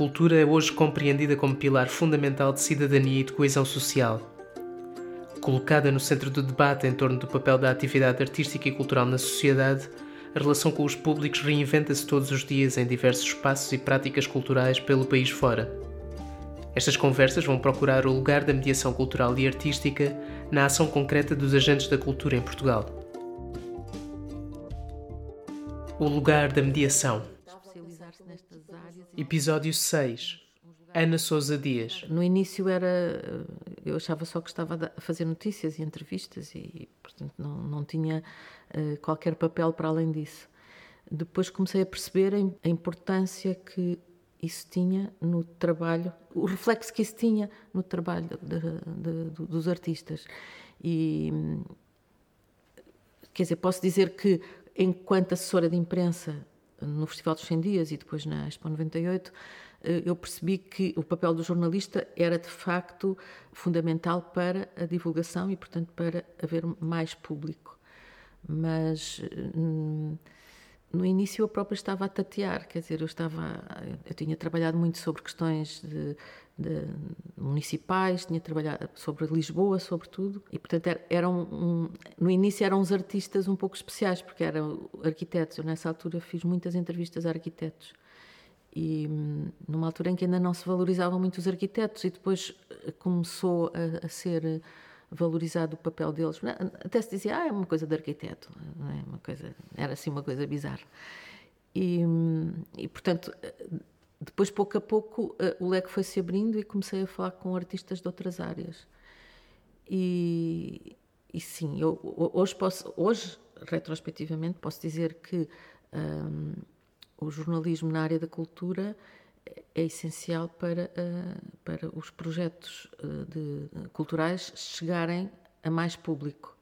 cultura é hoje compreendida como pilar fundamental de cidadania e de coesão social. Colocada no centro do debate em torno do papel da atividade artística e cultural na sociedade, a relação com os públicos reinventa-se todos os dias em diversos espaços e práticas culturais pelo país fora. Estas conversas vão procurar o lugar da mediação cultural e artística na ação concreta dos agentes da cultura em Portugal. O lugar da mediação. Episódio 6. Ana Sousa Dias. No início era. Eu achava só que estava a fazer notícias e entrevistas e, portanto, não, não tinha uh, qualquer papel para além disso. Depois comecei a perceber a importância que isso tinha no trabalho, o reflexo que isso tinha no trabalho de, de, dos artistas. E. Quer dizer, posso dizer que, enquanto assessora de imprensa no Festival dos 100 Dias e depois na Expo 98, eh, eu percebi que o papel do jornalista era de facto fundamental para a divulgação e, portanto, para haver mais público. Mas hum, no início eu própria estava a tatear, quer dizer, eu estava, eu tinha trabalhado muito sobre questões de, de municipais, tinha trabalhado sobre Lisboa, sobretudo, e portanto era, eram um, no início eram uns artistas um pouco especiais porque eram arquitetos. Eu nessa altura fiz muitas entrevistas a arquitetos e numa altura em que ainda não se valorizavam muito os arquitetos e depois começou a, a ser valorizado o papel deles. Até se dizia, ah, é uma coisa de arquiteto, é uma coisa, era assim uma coisa bizarra. E, e portanto, depois pouco a pouco o leque foi se abrindo e comecei a falar com artistas de outras áreas. E, e sim, eu hoje posso, hoje retrospectivamente posso dizer que um, o jornalismo na área da cultura é essencial para, uh, para os projetos uh, de, culturais chegarem a mais público.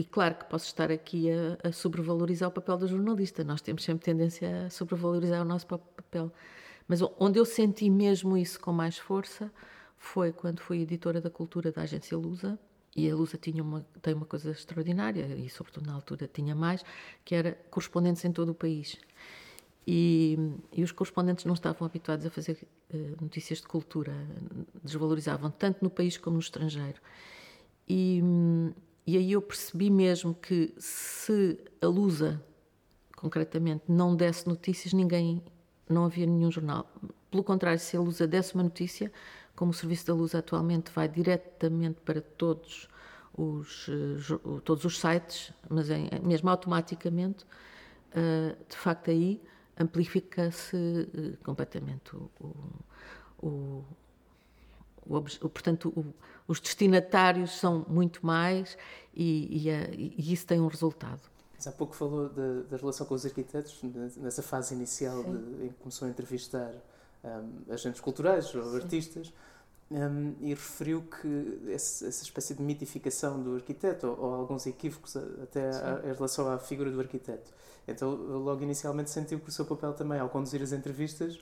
E claro que posso estar aqui a, a, sobrevalorizar o papel do jornalista, nós temos sempre tendência a sobrevalorizar o nosso papel. Mas onde eu senti mesmo isso com mais força foi quando fui editora da cultura da agência Lusa. E a Lusa tinha uma, tem uma coisa extraordinária, e sobretudo na altura tinha mais, que era correspondentes em todo o país. E, e, os correspondentes não estavam habituados a fazer uh, notícias de cultura, desvalorizavam tanto no país como no estrangeiro. E, e aí eu percebi mesmo que se a Lusa, concretamente, não desse notícias, ninguém, não havia nenhum jornal. Pelo contrário, se a Lusa desse uma notícia, como o serviço da Lusa atualmente vai diretamente para todos os, uh, todos os sites, mas em, mesmo automaticamente, uh, de facto aí amplifica-se completamente o, o, o, o portanto, os destinatários são muito mais e, e, a, e, isso tem um resultado. Mas há pouco falou da relação com os arquitetos, nessa fase inicial de, em que começou a entrevistar um, agentes culturais ou Sim. artistas. Um, e referiu que essa, essa, espécie de mitificação do arquiteto, ou, ou alguns equívocos até a, em relação à figura do arquiteto. Então, logo inicialmente sentiu que o seu papel também, ao conduzir as entrevistas,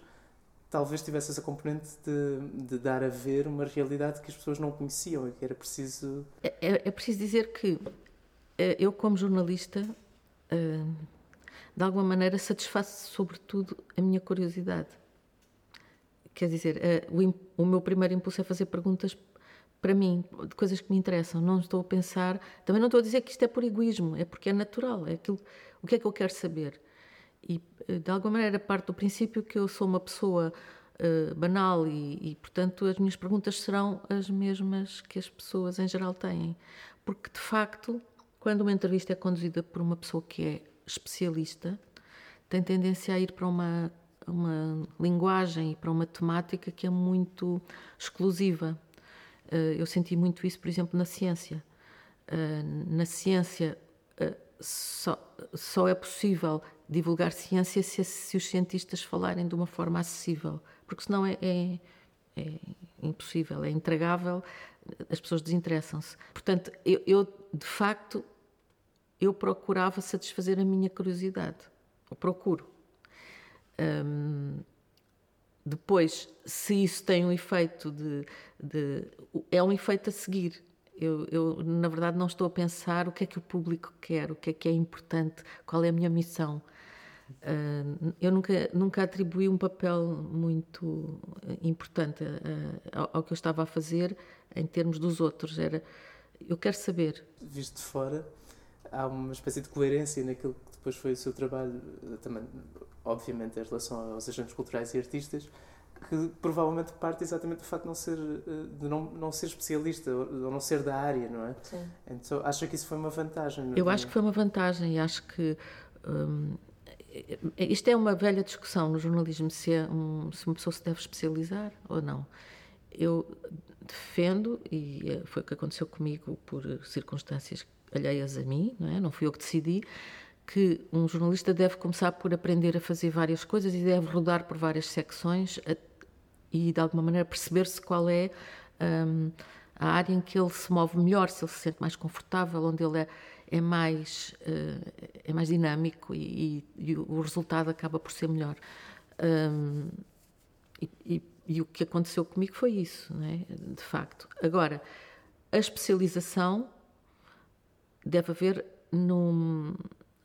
talvez tivesse essa componente de, de dar a ver uma realidade que as pessoas não conheciam e que era preciso. É, é, é preciso dizer que eh, eu, como jornalista, eh, de alguma maneira satisfaço sobretudo a minha curiosidade. Quer dizer, eh, o, o meu primeiro impulso é fazer perguntas para mim, de coisas que me interessam. Não estou a pensar, também não estou a dizer que isto é por egoísmo, é porque é natural, é aquilo, o que é que eu quero saber. E eh, de alguma maneira parte do princípio que eu sou uma pessoa uh, banal e, e, portanto, as minhas perguntas serão as mesmas que as pessoas em geral têm. Porque, de facto, quando uma entrevista é conduzida por uma pessoa que é especialista, tem tendência a ir para uma uma linguagem e para uma temática que é muito exclusiva. Eh, eu senti muito isso, por exemplo, na ciência. Eh, na ciência só, só é possível divulgar ciência se, se, os cientistas falarem de uma forma acessível, porque senão é, é, é impossível, é intragável, as pessoas desinteressam-se. Portanto, eu, eu, de facto, eu procurava satisfazer a minha curiosidade, eu procuro. Um, depois, se isso tem um efeito de, de, é um efeito a seguir. Eu, eu, na verdade, não estou a pensar o que é que o público quer, o que é que é importante, qual é a minha missão. Uh, eu nunca, nunca atribuí um papel muito importante uh, ao, ao, que eu estava a fazer em termos dos outros. Era, eu quero saber. Visto de fora, há uma espécie de coerência naquilo que depois foi o seu trabalho, também, obviamente, em relação aos agentes culturais e artistas, que provavelmente parte exatamente do facto de não ser, de não, não ser especialista ou não ser da área, não é? Sim. Então, acha que isso foi uma vantagem? Eu acho que foi uma vantagem e acho que. Hum, isto é uma velha discussão no jornalismo se, é um, se uma pessoa se deve especializar ou não. Eu defendo, e é, foi o que aconteceu comigo por circunstâncias alheias a mim, não, é? não fui eu que decidi, que um jornalista deve começar por aprender a fazer várias coisas e deve rodar por várias secções a, e, de alguma maneira, perceber-se qual é um, a área em que ele se move melhor, se ele se sente mais confortável, onde ele é é mais, uh, é mais dinâmico e, e, e, o resultado acaba por ser melhor. Um, e, e, o que aconteceu comigo foi isso, né? de facto. Agora, a especialização deve haver num.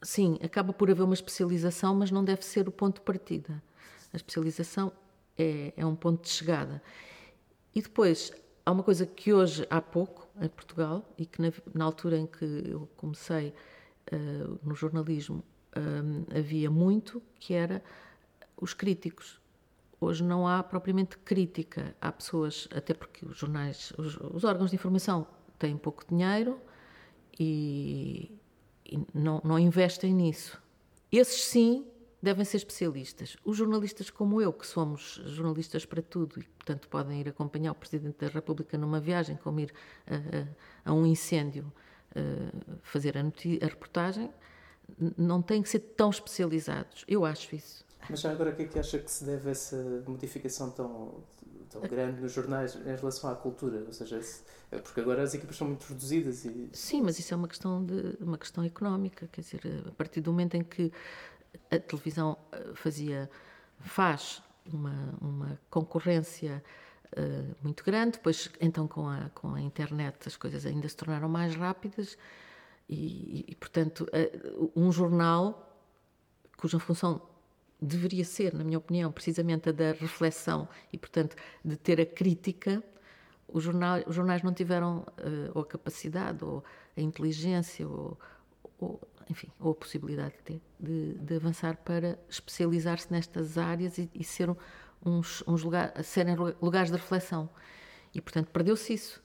Sim, acaba por haver uma especialização, mas não deve ser o ponto de partida. A especialização é, é um ponto de chegada. E depois, há uma coisa que hoje há pouco, em Portugal e que na, na altura em que eu comecei uh, no jornalismo uh, havia muito, que era os críticos. Hoje não há propriamente crítica. Há pessoas, até porque os jornais, os, os órgãos de informação têm pouco dinheiro e, e não, não investem nisso. Esses sim devem ser especialistas. Os jornalistas como eu, que somos jornalistas para tudo e, portanto, podem ir acompanhar o Presidente da República numa viagem, como ir a, a, a um incêndio a, fazer a, a, reportagem, não têm que ser tão especializados. Eu acho isso. Mas já agora, o que é que acha que se deve a essa modificação tão, tão grande nos jornais em relação à cultura? Ou seja, é porque agora as equipas são muito reduzidas e... Sim, mas isso é uma questão, de, uma questão económica. Quer dizer, a partir do momento em que a televisão eh, fazia, faz uma, uma concorrência uh, muito grande, depois então com a, com a internet as coisas ainda se tornaram mais rápidas e, e portanto uh, um jornal cuja função deveria ser, na minha opinião, precisamente a da reflexão e portanto de ter a crítica, os, jornal, os jornais não tiveram uh, ou a capacidade ou a inteligência ou, ou enfim, ou a possibilidade de ter, de, de avançar para especializar-se nestas áreas e, e ser uns, uns lugar, serem lugares de reflexão. E, portanto, perdeu-se isso.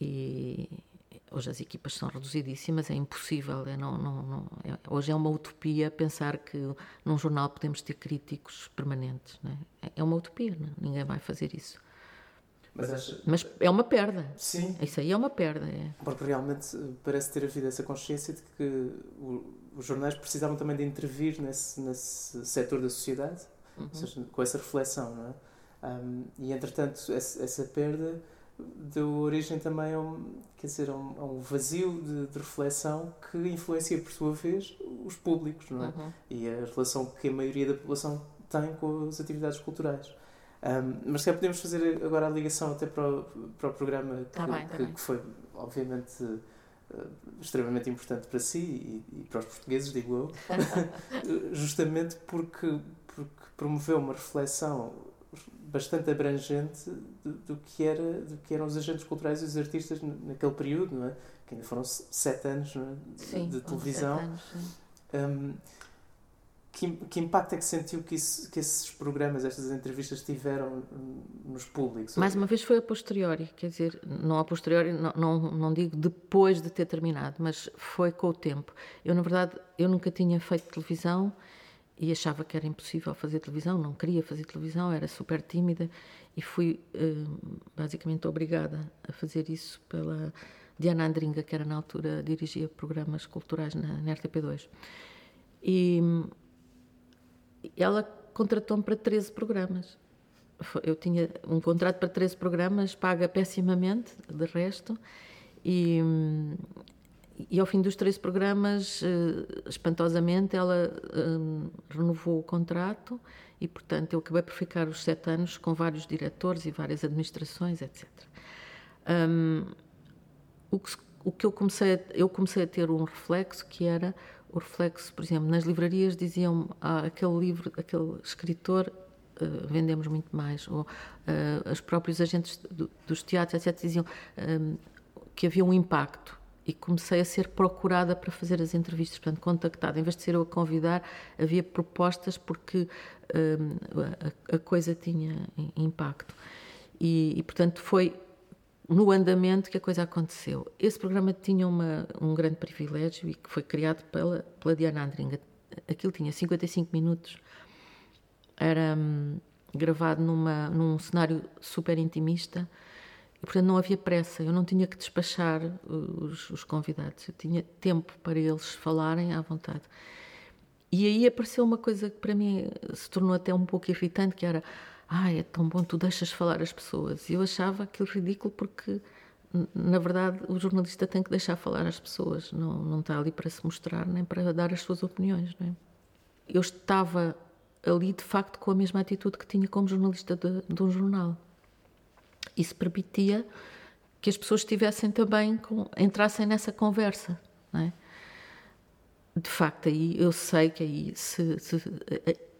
E hoje as equipas são reduzidíssimas, é impossível. É, não, não, não, é, hoje é uma utopia pensar que num jornal podemos ter críticos permanentes. É? é? uma utopia, ninguém vai fazer isso. Mas, acha... Mas, é uma perda. Sim. Isso aí é uma perda. É. Porque realmente eh, parece ter havido essa consciência de que os jornais precisavam também de intervir nesse, nesse setor da sociedade, uhum. seja, com essa reflexão, não é? Um, e entretanto, essa, essa, perda deu origem também a um, quer dizer, a um, a um vazio de, de, reflexão que influencia, por sua vez, os públicos, não é? Uhum. E a relação que a maioria da população tem com as atividades culturais. Um, mas se podemos fazer agora a ligação até para o, para o programa que, tá bem, tá que, que, foi, obviamente, uh, extremamente importante para si e, e, para os portugueses, digo eu, justamente porque, porque promoveu uma reflexão bastante abrangente do, do, que era, do que eram os agentes culturais e os artistas naquele período, não é? que ainda foram sete anos é? de, sim, de televisão. Anos, um, que, que impacto é que sentiu que, isso, que esses programas, estas entrevistas tiveram nos públicos? Mais uma vez foi a posteriori, quer dizer, não a posteriori, não, não, não digo depois de ter terminado, mas foi com o tempo. Eu, na verdade, eu nunca tinha feito televisão e achava que era impossível fazer televisão, não queria fazer televisão, era super tímida e fui eh, basicamente obrigada a fazer isso pela Diana Andringa, que era na altura dirigia programas culturais na, na RTP2. E ela contratou-me para 13 programas. Eu tinha um contrato para 13 programas, paga pessimamente, de resto, e, e ao fim dos 13 programas, eh, espantosamente, ela um, renovou o contrato e, portanto, eu acabei por ficar os sete anos com vários diretores e várias administrações, etc. Um, o, que, o que eu comecei, eu comecei a ter um reflexo que era o reflexo, por exemplo, nas livrarias diziam ah, aquele livro, aquele escritor uh, vendemos muito mais, ou uh, os próprios agentes do, dos teatros, etc., diziam um, que havia um impacto e comecei a ser procurada para fazer as entrevistas, portanto, contactada. Em vez de ser eu a convidar, havia propostas porque um, a, a, coisa tinha impacto. E, e, portanto, foi no andamento que a coisa aconteceu. Esse programa tinha uma, um grande privilégio e que foi criado pela, pela Diana Andringa. Aquilo tinha 55 minutos, era hum, gravado numa, num cenário super intimista e, portanto, não havia pressa, eu não tinha que despachar os, os, convidados, eu tinha tempo para eles falarem à vontade. E aí apareceu uma coisa que para mim se tornou até um pouco irritante, que era, ah, é tão bom, tu deixas falar as pessoas. E eu achava aquilo ridículo porque, na verdade, o jornalista tem que deixar falar as pessoas, não, não está ali para se mostrar nem para dar as suas opiniões. Não é? Eu estava ali, de facto, com a mesma atitude que tinha como jornalista de, de um jornal isso permitia que as pessoas estivessem também, com, entrassem nessa conversa. É? De facto, aí eu sei que aí se, se,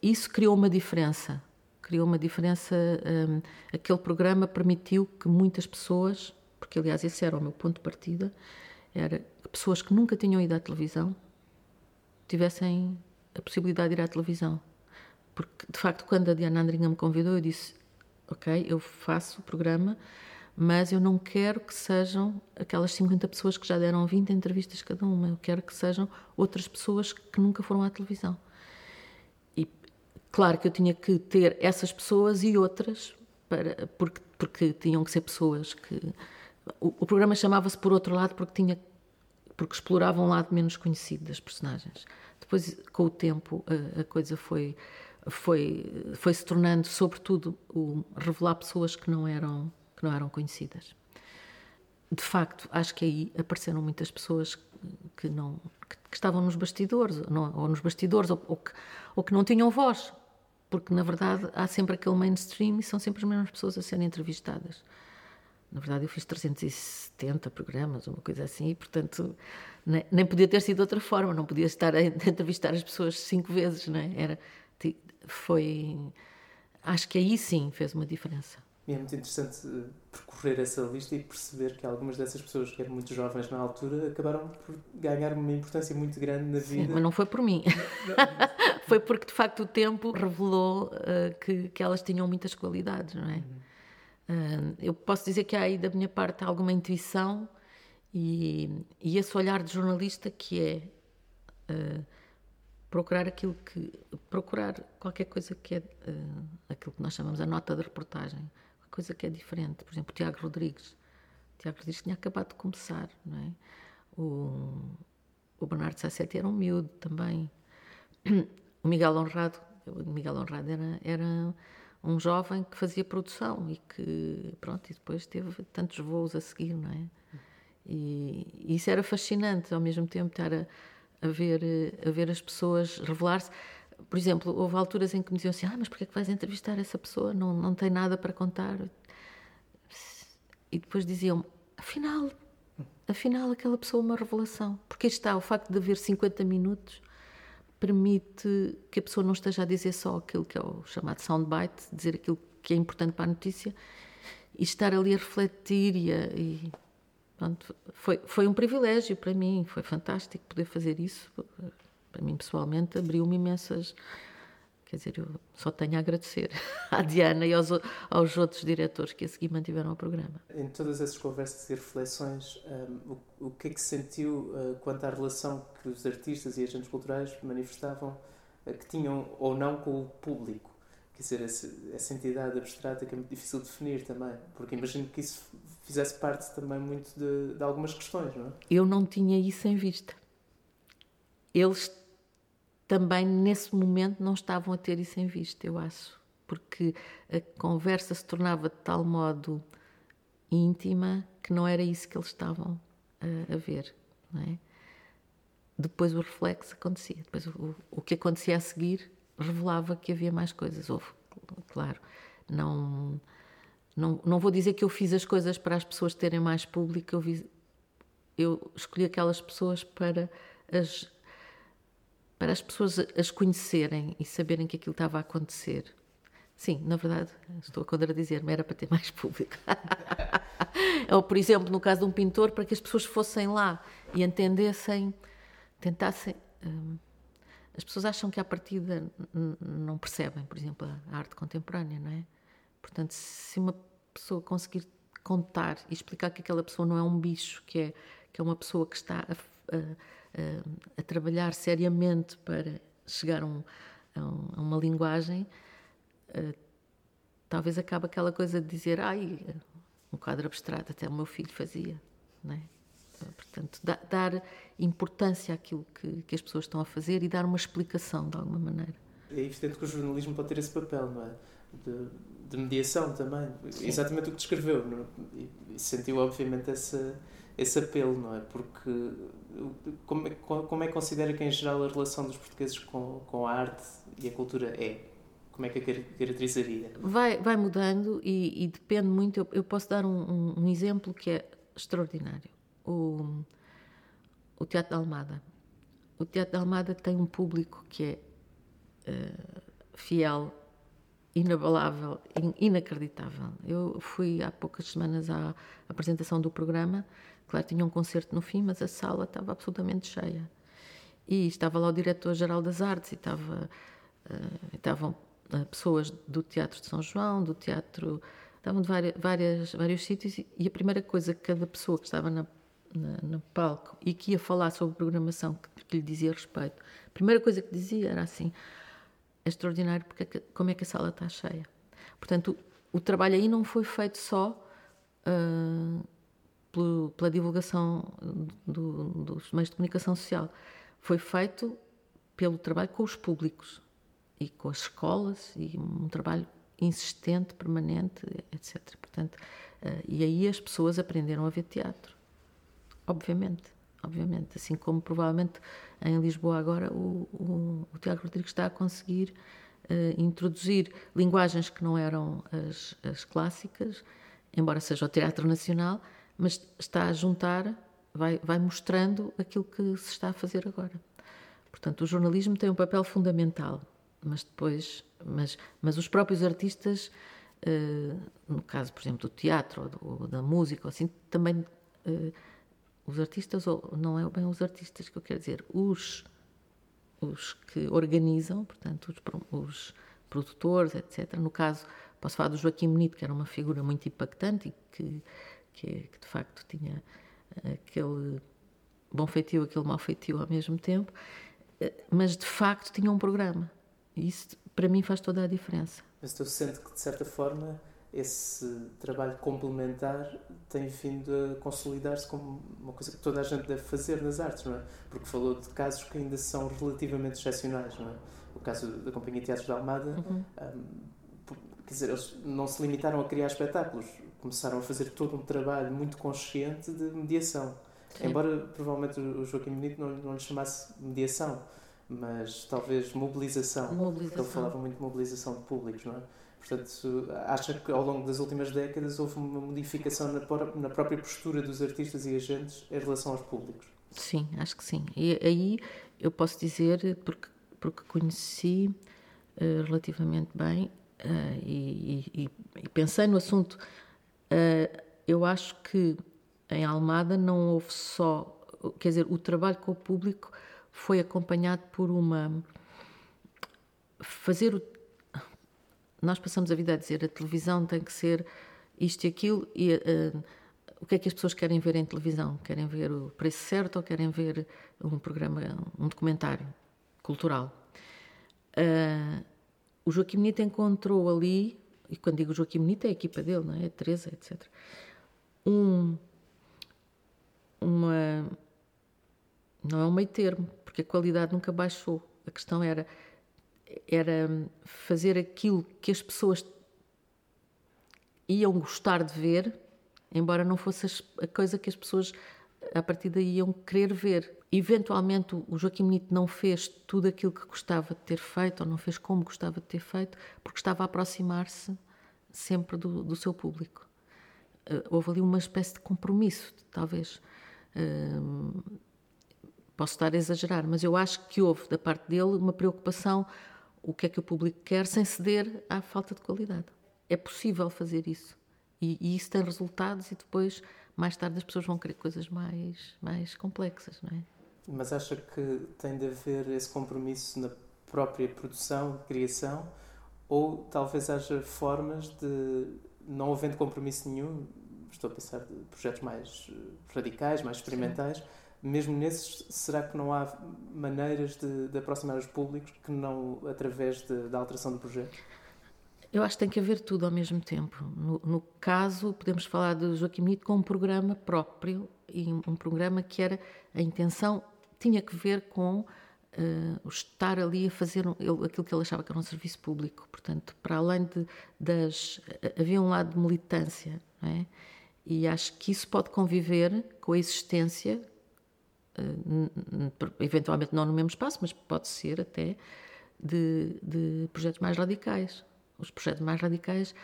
isso criou uma diferença. Criou uma diferença. Um, aquele programa permitiu que muitas pessoas, porque aliás esse era o meu ponto de partida, era que pessoas que nunca tinham ido à televisão tivessem a possibilidade de ir à televisão. Porque, de facto, quando a Diana Andringa me convidou, eu disse: ok? Eu faço o programa, mas eu não quero que sejam aquelas 50 pessoas que já deram 20 entrevistas cada uma. Eu quero que sejam outras pessoas que nunca foram à televisão. Claro que eu tinha que ter essas pessoas e outras, para, porque, porque tinham que ser pessoas que. O, o programa chamava-se Por Outro Lado porque tinha porque explorava um lado menos conhecido das personagens. Depois, com o tempo, a, a coisa foi foi, foi se tornando, sobretudo, o revelar pessoas que não eram, que não eram conhecidas. De facto, acho que aí apareceram muitas pessoas que não que, que estavam nos bastidores, não, ou nos bastidores, ou, ou, que, ou que não tinham voz, porque na verdade há sempre aquele mainstream e são sempre as mesmas pessoas a serem entrevistadas. Na verdade, eu fiz 370 programas, uma coisa assim, e portanto nem, nem podia ter sido de outra forma, não podia estar a entrevistar as pessoas cinco vezes, não é? Era, foi. Acho que aí sim fez uma diferença. E é muito interessante eh, percorrer essa lista e perceber que algumas dessas pessoas que eram muito jovens na altura acabaram por ganhar uma importância muito grande na vida. Sim, mas não foi por mim. foi porque de facto o tempo revelou uh, que, que elas tinham muitas qualidades, não é? Uh, eu posso dizer que há aí da minha parte alguma intuição e, e esse olhar de jornalista que é. Uh, procurar aquilo que procurar qualquer coisa que é aquilo que nós chamamos a nota de reportagem, uma coisa que é diferente. Por exemplo, o Tiago Rodrigues. O Tiago Rodrigues tinha acabado de começar, não é? O, o Bernardo Sassetti era um miúdo também. O Miguel Honrado, o Miguel Honrado era, era um jovem que fazia produção e que, pronto, e depois teve tantos voos a seguir, não é? E, e isso era fascinante, ao mesmo tempo estar a a ver, a ver as pessoas revelar-se. Por exemplo, houve alturas em que me diziam assim: Ah, mas porquê é que vais entrevistar essa pessoa? Não, não tem nada para contar. E depois diziam: Afinal, afinal, aquela pessoa é uma revelação. Porque está, o facto de haver 50 minutos permite que a pessoa não esteja a dizer só aquilo que é o chamado soundbite, dizer aquilo que é importante para a notícia, e estar ali a refletir e, a, e Pronto, foi, foi um privilégio para mim, foi fantástico poder fazer isso. Para mim, pessoalmente, abriu-me imensas. Quer dizer, eu só tenho a agradecer à Diana e aos, aos outros diretores que a seguir mantiveram o programa. Em todas essas conversas e reflexões, um, o, o que é que se sentiu uh, quanto à relação que os artistas e agentes culturais manifestavam uh, que tinham ou não com o público? Quer dizer, essa, essa entidade abstrata que é muito difícil de definir também, porque imagino que isso fizesse parte também muito de, de algumas questões, não é? Eu não tinha isso em vista. Eles também, nesse momento, não estavam a ter isso em vista, eu acho. Porque a conversa se tornava de tal modo íntima que não era isso que eles estavam a, a ver, não é? Depois o reflexo acontecia. Depois o, o que acontecia a seguir revelava que havia mais coisas. Houve, claro, não não, não vou dizer que eu fiz as coisas para as pessoas terem mais público, eu, vi, eu escolhi aquelas pessoas para as, para as pessoas as conhecerem e saberem que aquilo estava a acontecer. Sim, na verdade, estou a contradizer-me, era para ter mais público. Ou, por exemplo, no caso de um pintor, para que as pessoas fossem lá e entendessem, tentassem. Hum, as pessoas acham que à partida não percebem, por exemplo, a arte contemporânea, não é? Portanto, se uma pessoa conseguir contar e explicar que aquela pessoa não é um bicho, que é, que é uma pessoa que está a, a, a, a trabalhar seriamente para chegar a, um, a uma linguagem, uh, talvez acabe aquela coisa de dizer, ai, um quadro abstrato, até o meu filho fazia, não é? Portanto, da, dar importância àquilo que, que, as pessoas estão a fazer e dar uma explicação de alguma maneira. É evidente que o jornalismo pode ter esse papel, não é? De, de mediação também. Sim. Exatamente o que descreveu. Não? É? E, e, sentiu, obviamente, esse, esse apelo, não é? Porque como é, como é que considera que, em geral, a relação dos portugueses com, com a arte e a cultura é? Como é que a caracterizaria? Vai, vai mudando e, e depende muito. Eu, eu posso dar um, um, exemplo que é extraordinário. O, o Teatro da Almada. O Teatro da Almada tem um público que é uh, fiel, inabalável, inacreditável. Eu fui há poucas semanas à apresentação do programa. Claro, tinha um concerto no fim, mas a sala estava absolutamente cheia. E estava lá o diretor-geral das artes e estava, uh, estavam pessoas do Teatro de São João, do Teatro. Estavam de várias, várias, vários sítios e a primeira coisa que cada pessoa que estava na, na, no palco e que ia falar sobre programação que, que, lhe dizia respeito, a primeira coisa que dizia era assim: é extraordinário porque é como é que a sala está cheia. Portanto, o, o trabalho aí não foi feito só uh, pela divulgação do, dos meios de comunicação social, foi feito pelo trabalho com os públicos e com as escolas e um trabalho insistente, permanente, etc. Portanto, uh, e aí as pessoas aprenderam a ver teatro, obviamente, obviamente, assim como provavelmente em Lisboa agora o, o, o Tiago Rodrigues está a conseguir uh, introduzir linguagens que não eram as, as clássicas, embora seja o teatro nacional, mas está a juntar, vai, vai mostrando aquilo que se está a fazer agora. Portanto, o jornalismo tem um papel fundamental mas depois, mas, mas os próprios artistas, uh, no caso, por exemplo, do teatro ou, da música, assim, também uh, os artistas, ou não é bem os artistas que eu quero dizer, os, os que organizam, portanto, os, os produtores, etc. No caso, posso falar do Joaquim Bonito, que era uma figura muito impactante e que, que, que de facto tinha aquele bom feitio, aquele mau feitio ao mesmo tempo, eh, mas de facto tinha um programa isso, para mim, faz toda a diferença. Mas tu sentes que, de certa forma, esse trabalho complementar tem vindo a consolidar-se como uma coisa que toda a gente deve fazer nas artes, não é? Porque falou de casos que ainda são relativamente excepcionais, não é? O caso da Companhia Teatros da Almada, uhum. um, quer dizer, eles não se limitaram a criar espetáculos, começaram a fazer todo um trabalho muito consciente de mediação. Sim. Embora provavelmente o Joaquim Benito não, não lhe chamasse mediação, mas talvez mobilização. mobilização. Ele falava muito de mobilização de públicos, não é? Portanto, acha que ao longo das últimas décadas houve uma modificação na, na própria postura dos artistas e agentes em relação aos públicos? Sim, acho que sim. E aí eu posso dizer, porque, porque conheci uh, relativamente bem uh, e, e, e, pensei no assunto, eu acho que em Almada não houve só, quer dizer, o trabalho com o público foi acompanhado por uma. fazer o. Nós passamos a vida a dizer a televisão tem que ser isto e aquilo, e uh, o que é que as pessoas querem ver em televisão? Querem ver o preço certo ou querem ver um programa, um documentário cultural? Uh, o Joaquim Benito encontrou ali, e quando digo Joaquim Benito é a equipa dele, não é? A Teresa, etc. Um, uma, não é um meio termo, porque a qualidade nunca baixou. A questão era, era fazer aquilo que as pessoas iam gostar de ver, embora não fosse a coisa que as pessoas a partir daí iam querer ver. Eventualmente o Joaquim Benito não fez tudo aquilo que gostava de ter feito, ou não fez como gostava de ter feito, porque estava a aproximar-se sempre do, do, seu público. Uh, houve ali uma espécie de compromisso, talvez. Uh, Posso estar a exagerar, mas eu acho que houve da parte dele uma preocupação o que é que o público quer sem ceder à falta de qualidade. É possível fazer isso. E, e, isso tem resultados e depois, mais tarde, as pessoas vão querer coisas mais, mais complexas, não é? Mas acha que tem de haver esse compromisso na própria produção, criação, ou talvez haja formas de, não havendo compromisso nenhum, estou a pensar de projetos mais radicais, mais experimentais, Sim mesmo nesses, será que não há maneiras de, de aproximar os públicos que não através da alteração do projeto? Eu acho que tem que haver tudo ao mesmo tempo. No, no caso, podemos falar de Joaquim Nito com um programa próprio e um, programa que era a intenção tinha que ver com uh, estar ali a fazer um, ele, aquilo que ele achava que era um serviço público. Portanto, para além de, das havia um lado de militância, é? E acho que isso pode conviver com a existência eh, eventualmente não no mesmo espaço, mas pode ser até de, de, projetos mais radicais. Os projetos mais radicais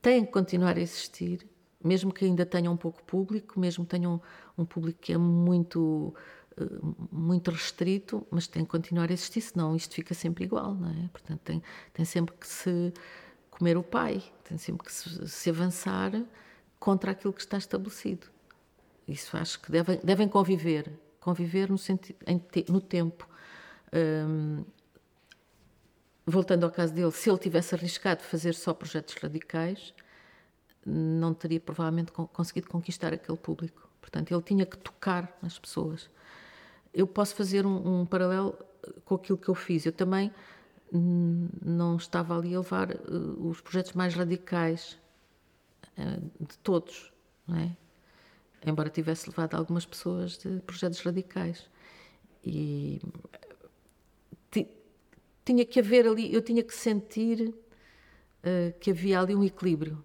têm que continuar a existir, mesmo que ainda tenham um pouco público, mesmo que tenham um público que é muito eh, muito restrito, mas tem que continuar a existir, senão isto fica sempre igual, não é? Portanto, tem, tem sempre que se comer o pai, tem sempre que se, se avançar contra aquilo que está estabelecido. Isso acho que devem, devem conviver conviver no, sentido, no tempo. Um, voltando ao caso dele, se ele tivesse arriscado fazer só projetos radicais, não teria provavelmente conseguido conquistar aquele público. Portanto, ele tinha que tocar nas pessoas. Eu posso fazer um, um paralelo com aquilo que eu fiz. Eu também não estava ali a levar uh, os projetos mais radicais uh, de todos, é? embora tivesse levado algumas pessoas de projetos radicais. E tinha que haver ali, eu tinha que sentir uh, que havia ali um equilíbrio.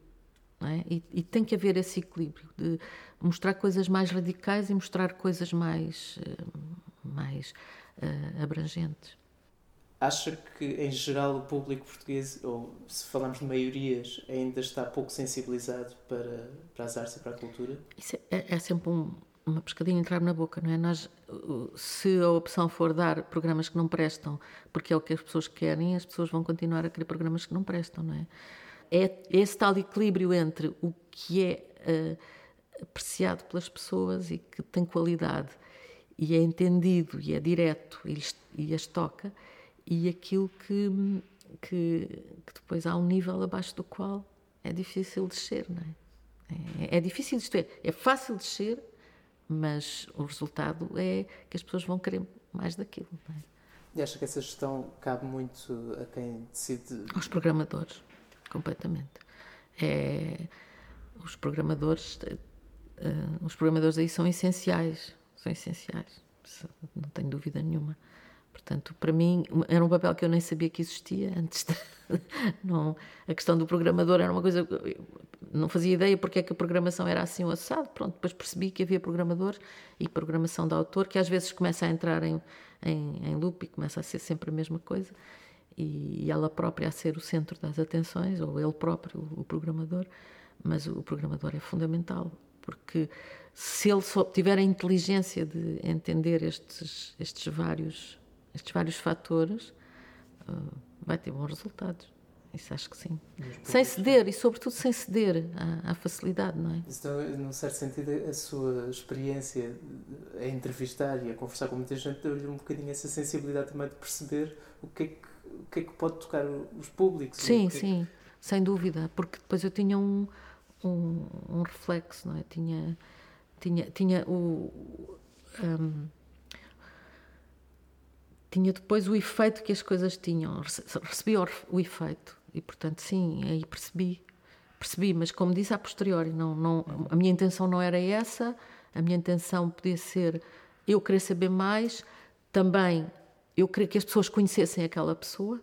É? E, e, tem que haver esse equilíbrio de mostrar coisas mais radicais e mostrar coisas mais, uh, mais uh, abrangentes. Acha que, em geral, o público português, ou se falamos de maiorias, ainda está pouco sensibilizado para, para as artes e para a cultura? Isso é, é sempre um, uma pescadinha entrar na boca, não é? Nós, se a opção for dar programas que não prestam, porque é o que as pessoas querem, as pessoas vão continuar a querer programas que não prestam, não é? É esse tal equilíbrio entre o que é uh, apreciado pelas pessoas e que tem qualidade e é entendido e é direto e, e as toca e aquilo que, que, que, depois há um nível abaixo do qual é difícil descer, não é? É, é difícil, isto é, é fácil descer, mas o resultado é que as pessoas vão querer mais daquilo, é? E acha que essa gestão cabe muito a quem decide? Aos programadores, completamente. É, os programadores, uh, os programadores aí são essenciais, são essenciais, não tenho dúvida nenhuma. Portanto, para mim, era um papel que eu nem sabia que existia antes. De, não, a questão do programador era uma coisa. Não fazia ideia porque é que a programação era assim o assado. Pronto, depois percebi que havia programadores e programação de autor, que às vezes começa a entrar em, em, em loop e começa a ser sempre a mesma coisa. E, e ela própria a ser o centro das atenções, ou ele próprio, o programador. Mas o programador é fundamental, porque se ele só tiver a inteligência de entender estes, estes vários estes vários fatores, uh, vai ter bons resultados. Isso acho que sim. Sem ceder, e sobretudo sem ceder à, à facilidade, não é? Então, num certo sentido, a sua experiência a entrevistar e a conversar com muita gente deu-lhe um bocadinho essa sensibilidade também de perceber o que é que, o que, é que pode tocar os públicos. Sim. É sim, sem dúvida, porque depois eu tinha um, um, um reflexo, não é? Tinha, tinha, tinha o. Um, tinha depois o efeito que as coisas tinham, recebi o, o efeito e portanto sim, aí percebi, percebi, mas como disse a posteriori, não, não, a minha intenção não era essa, a minha intenção podia ser eu querer saber mais, também eu queria que as pessoas conhecessem aquela pessoa,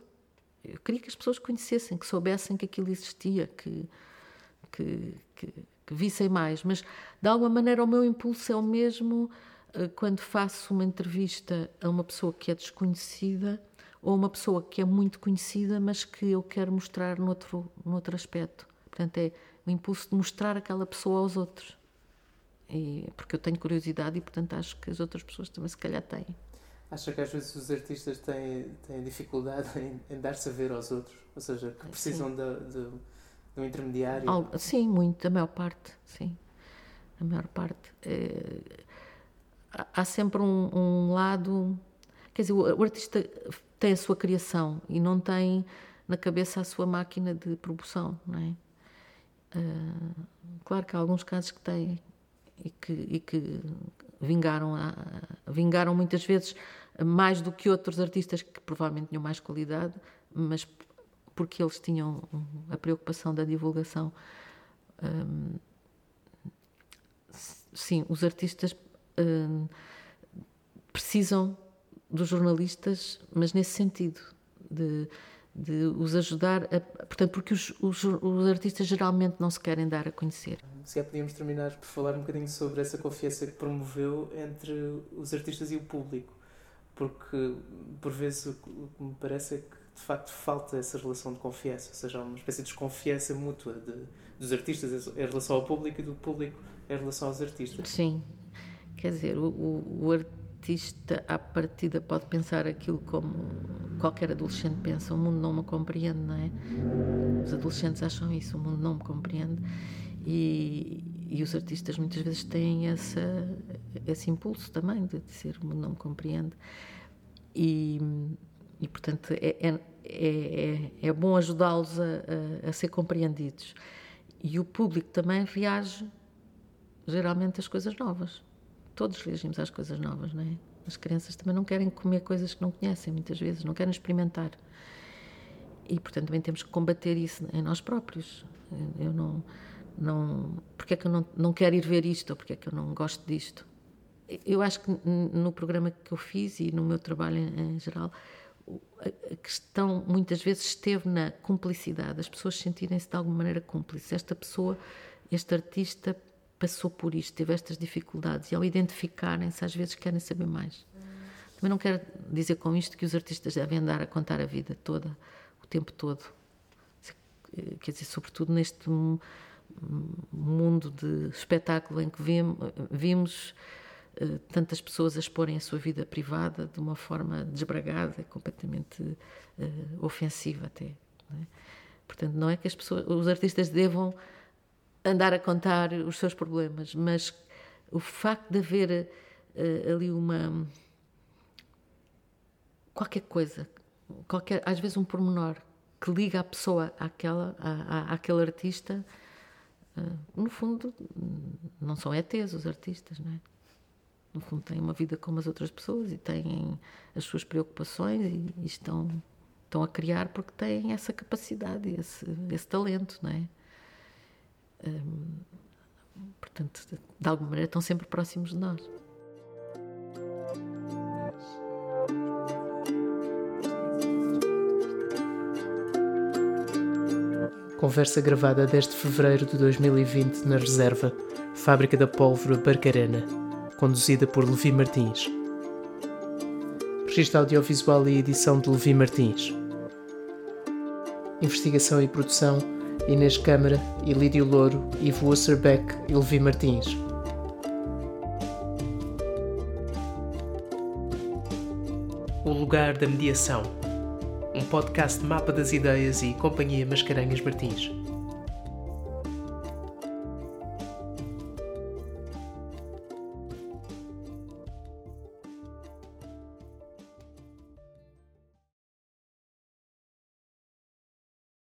eu queria que as pessoas conhecessem, que soubessem que aquilo existia, que, que, que, que vissem mais, mas de alguma maneira o meu impulso é o mesmo eh, quando faço uma entrevista a uma pessoa que é desconhecida ou uma pessoa que é muito conhecida, mas que eu quero mostrar noutro, noutro aspecto. Portanto, é o impulso de mostrar aquela pessoa aos outros. E, porque eu tenho curiosidade e, portanto, acho que as outras pessoas também, se calhar, têm. Acha que às vezes os artistas têm, têm dificuldade em, em dar-se a ver aos outros? Ou seja, que precisam de, de, de, um intermediário? Algo, sim, muito, a maior parte, sim. A maior parte. É, há sempre um, um, lado. Quer dizer, o, o artista tem a sua criação e não tem na cabeça a sua máquina de produção, não é? Uh, claro que há alguns casos que têm e que, e que vingaram, a, vingaram muitas vezes mais do que outros artistas que provavelmente tinham mais qualidade, mas porque eles tinham a preocupação da divulgação. Um, sim, os artistas um, precisam dos jornalistas, mas nesse sentido, de, de os ajudar, a, portanto, porque os, os, os, artistas geralmente não se querem dar a conhecer. Se já podíamos terminar por falar um bocadinho sobre essa confiança que promoveu entre os artistas e o público, porque por vezes o que me parece é que de facto falta essa relação de confiança, ou seja, uma espécie de desconfiança mútua de, dos artistas em relação ao público e do público em relação aos artistas. Sim, quer dizer, o, o, o artista à partida pode pensar aquilo como qualquer adolescente pensa, o mundo não me compreende, não é? Os adolescentes acham isso, o mundo não me compreende. E, e os artistas muitas vezes têm essa, esse impulso também de dizer o mundo não me compreende. E, e portanto é, é, é, é bom ajudá-los a, a, a ser compreendidos. E o público também reage geralmente às coisas novas todos reagimos às coisas novas, não é? As crianças também não querem comer coisas que não conhecem, muitas vezes, não querem experimentar. E, portanto, também temos que combater isso em nós próprios. Eu não. não porque é que eu não, não quero ir ver isto ou porque é que eu não gosto disto? Eu acho que no programa que eu fiz e no meu trabalho em, em geral, a questão muitas vezes esteve na cumplicidade, as pessoas sentirem-se de alguma maneira cúmplices. Esta pessoa, este artista, passou por isto, teve estas dificuldades, e ao identificarem-se, às vezes querem saber mais. Também não quero dizer com isto que os artistas devem andar a contar a vida toda, o tempo todo. Quer dizer, sobretudo neste mundo de espetáculo em que vimos eh, tantas pessoas a exporem a sua vida privada de uma forma desbragada, completamente uh, ofensiva até. É? Portanto, não é que as pessoas, os artistas devam andar a contar os seus problemas, mas o facto de haver uh, ali uma. qualquer coisa, qualquer, às vezes um pormenor que liga a pessoa àquela, à, à, àquele artista, uh, no fundo, não são ETs os artistas, não é? No fundo, têm uma vida como as outras pessoas e têm as suas preocupações e, e estão, estão a criar porque têm essa capacidade, esse, esse talento, não é? Portanto, de alguma maneira estão sempre próximos de nós. Conversa gravada desde fevereiro de 2020 na Reserva, Fábrica da Pólvora Barcarena, conduzida por Levi Martins. Registro audiovisual e edição de Levi Martins. Investigação e produção Inês Câmara, Ilídio Louro, Ivo Wasserbeck e Levi Martins. O Lugar da Mediação um podcast de mapa das ideias e Companhia Mascarenhas Martins.